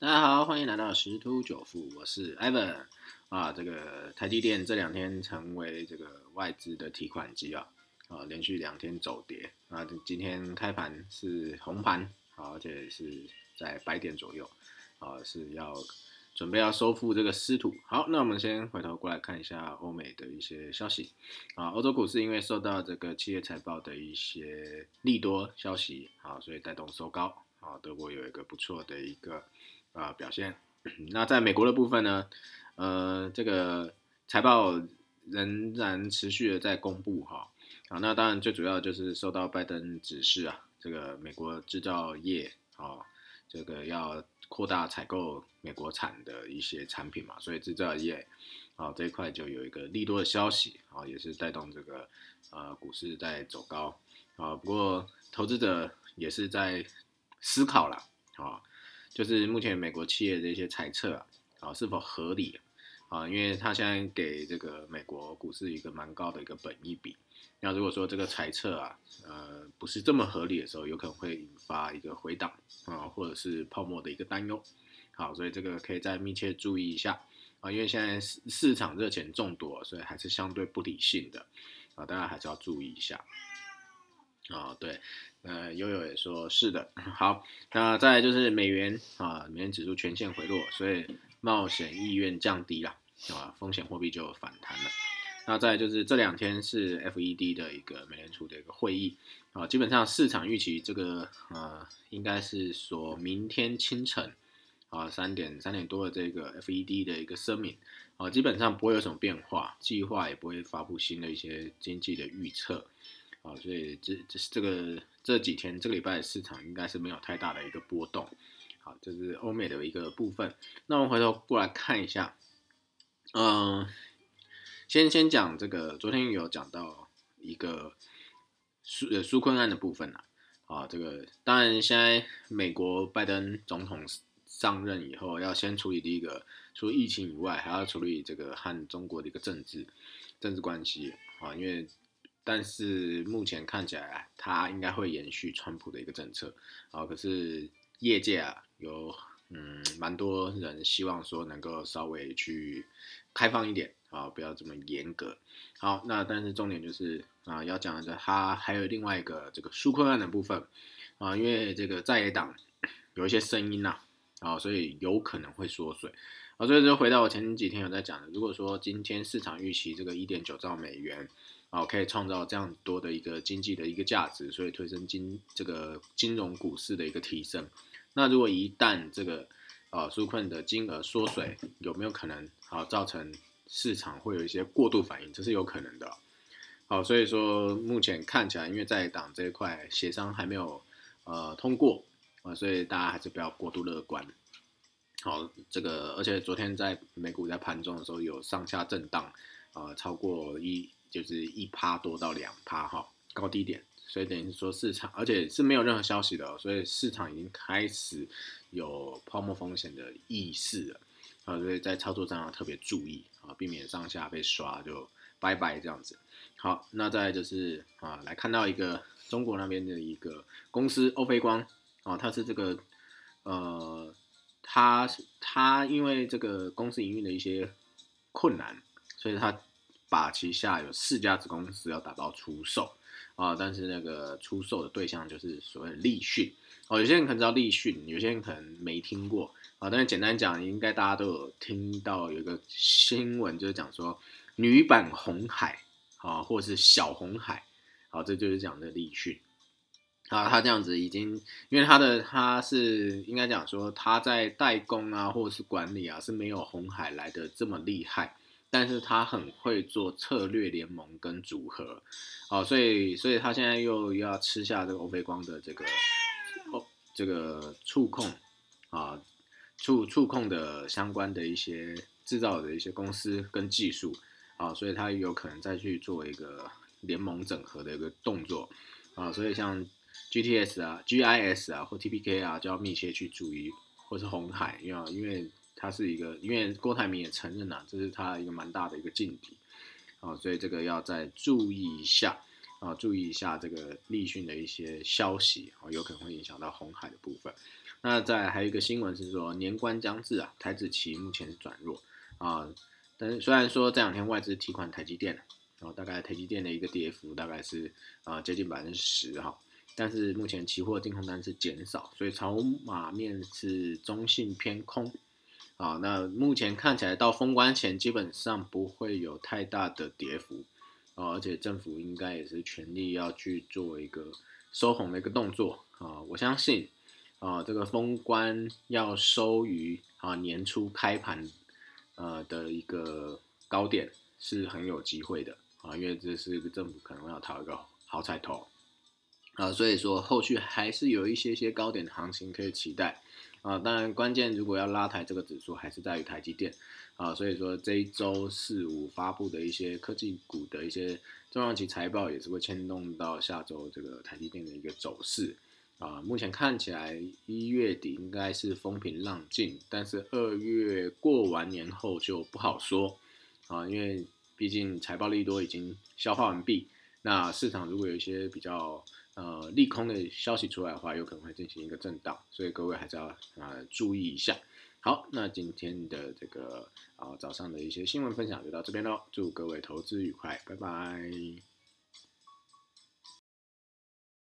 大家好，欢迎来到十突九富，我是 Evan 啊。这个台积电这两天成为这个外资的提款机啊，啊，连续两天走跌啊，今天开盘是红盘啊，而且是在百点左右啊，是要准备要收复这个失土。好，那我们先回头过来看一下欧美的一些消息啊，欧洲股市因为受到这个企业财报的一些利多消息啊，所以带动收高啊，德国有一个不错的一个。啊，表现。那在美国的部分呢？呃，这个财报仍然持续的在公布哈。啊，那当然最主要就是受到拜登指示啊，这个美国制造业啊，这个要扩大采购美国产的一些产品嘛，所以制造业啊这一块就有一个利多的消息啊，也是带动这个呃股市在走高啊。不过投资者也是在思考了啊。就是目前美国企业的一些猜测啊，啊是否合理啊？因为他现在给这个美国股市一个蛮高的一个本益比，那如果说这个猜测啊，呃不是这么合理的时候，有可能会引发一个回档啊，或者是泡沫的一个担忧。好，所以这个可以再密切注意一下啊，因为现在市市场热钱众多，所以还是相对不理性的啊，大家还是要注意一下。啊，对，呃，悠悠也说是的。好，那再就是美元啊，美元指数全线回落，所以冒险意愿降低了啊，风险货币就反弹了。那再就是这两天是 FED 的一个美联储的一个会议啊，基本上市场预期这个呃，应该是说明天清晨啊三点三点多的这个 FED 的一个声明啊，基本上不会有什么变化，计划也不会发布新的一些经济的预测。啊，所以这这是这个这几天这个礼拜市场应该是没有太大的一个波动，好，这是欧美的一个部分。那我们回头过来看一下，嗯，先先讲这个，昨天有讲到一个苏呃苏坤案的部分啊，啊，这个当然现在美国拜登总统上任以后，要先处理第一个，除疫情以外，还要处理这个和中国的一个政治政治关系啊，因为。但是目前看起来，它应该会延续川普的一个政策啊。可是业界啊，有嗯蛮多人希望说能够稍微去开放一点啊，不要这么严格。好，那但是重点就是啊，要讲的它还有另外一个这个纾困案的部分啊，因为这个在野党有一些声音呐啊，所以有可能会缩水啊。所以就回到我前几天有在讲的，如果说今天市场预期这个一点九兆美元。啊，可以创造这样多的一个经济的一个价值，所以推升金这个金融股市的一个提升。那如果一旦这个呃纾困的金额缩水，有没有可能啊造成市场会有一些过度反应？这是有可能的。好，所以说目前看起来，因为在党这一块协商还没有呃通过啊，所以大家还是不要过度乐观。好，这个而且昨天在美股在盘中的时候有上下震荡啊，超过一。就是一趴多到两趴哈，高低点，所以等于说市场，而且是没有任何消息的，所以市场已经开始有泡沫风险的意识了啊，所以在操作上要特别注意啊，避免上下被刷就拜拜这样子。好，那再就是啊，来看到一个中国那边的一个公司欧菲光啊，它是这个呃，它它因为这个公司营运的一些困难，所以它。把旗下有四家子公司要打包出售啊，但是那个出售的对象就是所谓的立讯哦，有些人可能知道立讯，有些人可能没听过啊。但是简单讲，应该大家都有听到有一个新闻，就是讲说女版红海啊，或者是小红海，好，这就是讲的立讯啊。他这样子已经，因为他的他是应该讲说他在代工啊，或者是管理啊，是没有红海来的这么厉害。但是他很会做策略联盟跟组合，哦，所以所以他现在又要吃下这个欧菲光的这个哦这个触控啊触触控的相关的一些制造的一些公司跟技术啊，所以他有可能再去做一个联盟整合的一个动作啊，所以像 GTS 啊、GIS 啊或 TPK 啊就要密切去注意，或是红海，因为因为。它是一个，因为郭台铭也承认了，这是他一个蛮大的一个劲敌，啊，所以这个要再注意一下，啊，注意一下这个立讯的一些消息，啊，有可能会影响到红海的部分。那再还有一个新闻是说，年关将至啊，台子期目前是转弱啊，但是虽然说这两天外资提款台积电，然后大概台积电的一个跌幅大概是啊接近百分之十哈，但是目前期货净空单是减少，所以筹码面是中性偏空啊。那目前看起来到封关前基本上不会有太大的跌幅啊，而且政府应该也是全力要去做一个收红的一个动作啊，我相信。啊，这个封关要收于啊年初开盘，呃的一个高点是很有机会的啊，因为这是一个政府可能要讨一个好彩头啊，所以说后续还是有一些些高点的行情可以期待啊。当然，关键如果要拉抬这个指数，还是在于台积电啊。所以说这一周四五发布的一些科技股的一些重量级财报，也是会牵动到下周这个台积电的一个走势。啊，目前看起来一月底应该是风平浪静，但是二月过完年后就不好说啊，因为毕竟财报利多已经消化完毕，那市场如果有一些比较呃利空的消息出来的话，有可能会进行一个震荡，所以各位还是要呃注意一下。好，那今天的这个啊早上的一些新闻分享就到这边喽，祝各位投资愉快，拜拜。